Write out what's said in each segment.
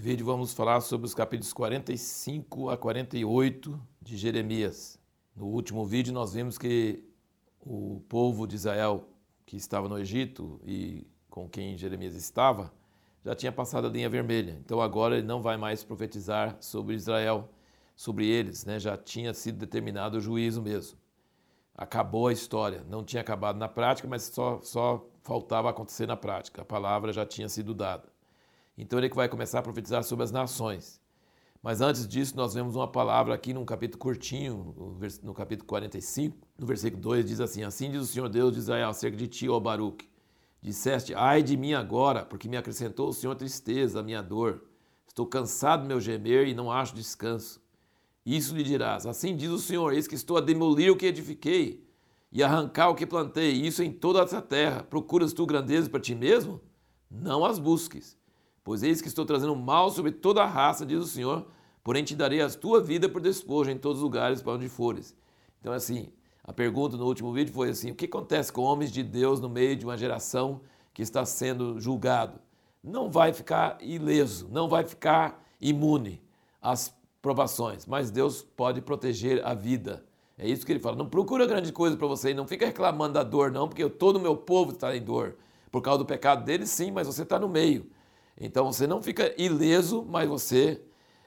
vídeo vamos falar sobre os capítulos 45 a 48 de Jeremias. No último vídeo nós vimos que o povo de Israel que estava no Egito e com quem Jeremias estava já tinha passado a linha vermelha. Então agora ele não vai mais profetizar sobre Israel, sobre eles, né? já tinha sido determinado o juízo mesmo. Acabou a história, não tinha acabado na prática, mas só, só faltava acontecer na prática. A palavra já tinha sido dada. Então ele vai começar a profetizar sobre as nações. Mas antes disso, nós vemos uma palavra aqui num capítulo curtinho, no capítulo 45, no versículo 2, diz assim: Assim diz o Senhor Deus de Israel acerca de ti, ó Baruque. Disseste, ai de mim agora, porque me acrescentou o Senhor tristeza, a minha dor. Estou cansado do meu gemer e não acho descanso. Isso lhe dirás: Assim diz o Senhor: Eis que estou a demolir o que edifiquei e arrancar o que plantei, isso em toda essa terra. Procuras tu grandezas para ti mesmo? Não as busques. Pois eis que estou trazendo mal sobre toda a raça, diz o Senhor, porém te darei a tua vida por despojo em todos os lugares para onde fores. Então, assim, a pergunta no último vídeo foi assim: o que acontece com homens de Deus no meio de uma geração que está sendo julgado? Não vai ficar ileso, não vai ficar imune às provações, mas Deus pode proteger a vida. É isso que ele fala. Não procura grande coisa para você não fica reclamando da dor, não, porque todo o meu povo está em dor. Por causa do pecado deles, sim, mas você está no meio. Então você não fica ileso, mas você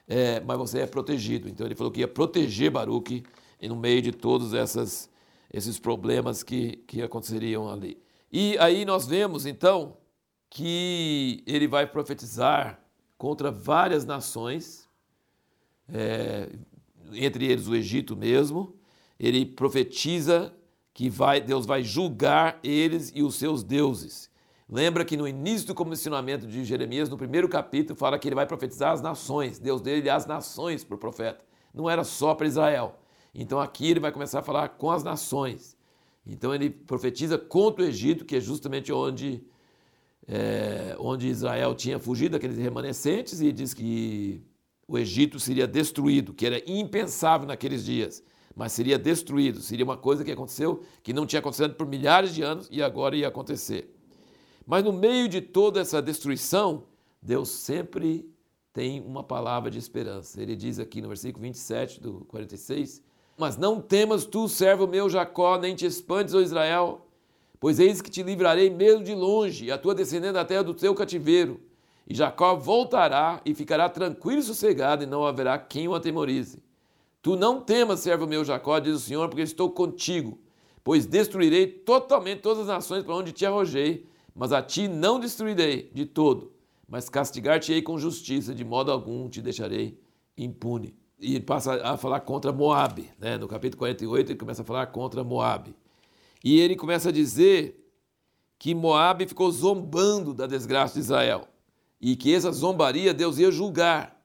é, mas você é protegido. Então ele falou que ia proteger Baruque no meio de todos essas, esses problemas que, que aconteceriam ali. E aí nós vemos então que ele vai profetizar contra várias nações, é, entre eles o Egito mesmo. Ele profetiza que vai, Deus vai julgar eles e os seus deuses. Lembra que no início do comissionamento de Jeremias, no primeiro capítulo, fala que ele vai profetizar as nações. Deus dele as nações para o profeta. Não era só para Israel. Então aqui ele vai começar a falar com as nações. Então ele profetiza contra o Egito, que é justamente onde, é, onde Israel tinha fugido daqueles remanescentes, e diz que o Egito seria destruído, que era impensável naqueles dias, mas seria destruído. Seria uma coisa que aconteceu, que não tinha acontecido por milhares de anos e agora ia acontecer. Mas no meio de toda essa destruição, Deus sempre tem uma palavra de esperança. Ele diz aqui no versículo 27 do 46: Mas não temas tu, servo meu Jacó, nem te espantes, ó Israel, pois eis que te livrarei mesmo de longe, a tua descendente da terra do teu cativeiro. E Jacó voltará e ficará tranquilo e sossegado, e não haverá quem o atemorize. Tu não temas, servo meu Jacó, diz o Senhor, porque estou contigo, pois destruirei totalmente todas as nações para onde te arrojei mas a ti não destruirei de todo, mas castigar-te-ei com justiça, de modo algum te deixarei impune. E passa a falar contra Moabe, né? no capítulo 48 ele começa a falar contra Moabe. E ele começa a dizer que Moabe ficou zombando da desgraça de Israel e que essa zombaria Deus ia julgar.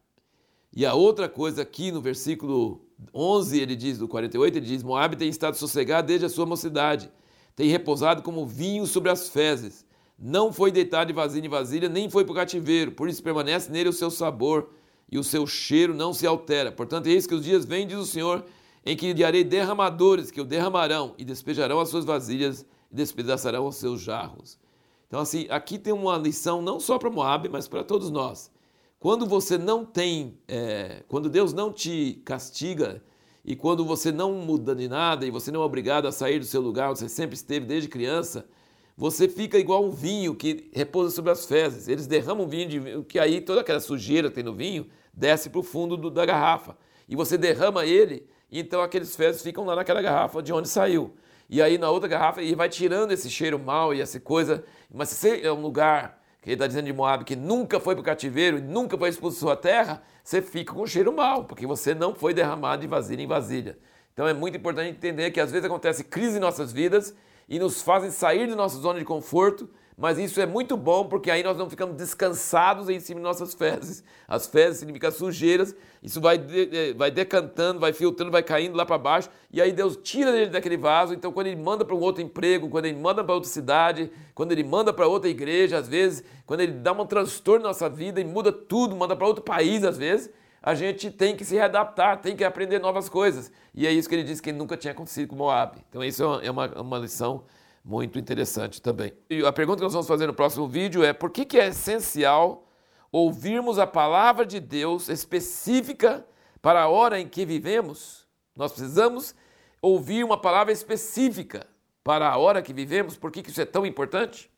E a outra coisa aqui no versículo 11, ele diz, do 48, ele diz: Moabe tem estado sossegado desde a sua mocidade, tem repousado como vinho sobre as fezes, não foi deitado de vasilha em vasilha, nem foi para o cativeiro, por isso permanece nele o seu sabor e o seu cheiro não se altera. Portanto, eis que os dias vêm, diz o Senhor, em que enviarei derramadores que o derramarão e despejarão as suas vasilhas e despedaçarão os seus jarros. Então, assim, aqui tem uma lição não só para Moab, mas para todos nós. Quando você não tem, é, quando Deus não te castiga e quando você não muda de nada e você não é obrigado a sair do seu lugar onde você sempre esteve desde criança, você fica igual um vinho que repousa sobre as fezes. Eles derramam vinho, de, que aí toda aquela sujeira que tem no vinho desce para o fundo do, da garrafa. E você derrama ele, então aqueles fezes ficam lá naquela garrafa de onde saiu. E aí na outra garrafa, e vai tirando esse cheiro mal e essa coisa. Mas se é um lugar, que ele está dizendo de Moab, que nunca foi para o cativeiro e nunca foi expulso da sua terra, você fica com cheiro mal, porque você não foi derramado de vasilha em vasilha. Então é muito importante entender que às vezes acontece crise em nossas vidas e nos fazem sair de nossa zona de conforto, mas isso é muito bom porque aí nós não ficamos descansados em cima de nossas fezes. As fezes significam sujeiras, isso vai, de, vai decantando, vai filtrando, vai caindo lá para baixo, e aí Deus tira ele daquele vaso. Então, quando ele manda para um outro emprego, quando ele manda para outra cidade, quando ele manda para outra igreja, às vezes, quando ele dá um transtorno na nossa vida e muda tudo, manda para outro país, às vezes, a gente tem que se readaptar, tem que aprender novas coisas. E é isso que ele disse que nunca tinha acontecido com Moab. Então isso é uma, uma lição muito interessante também. E a pergunta que nós vamos fazer no próximo vídeo é por que, que é essencial ouvirmos a palavra de Deus específica para a hora em que vivemos. Nós precisamos ouvir uma palavra específica para a hora que vivemos. Por que isso é tão importante?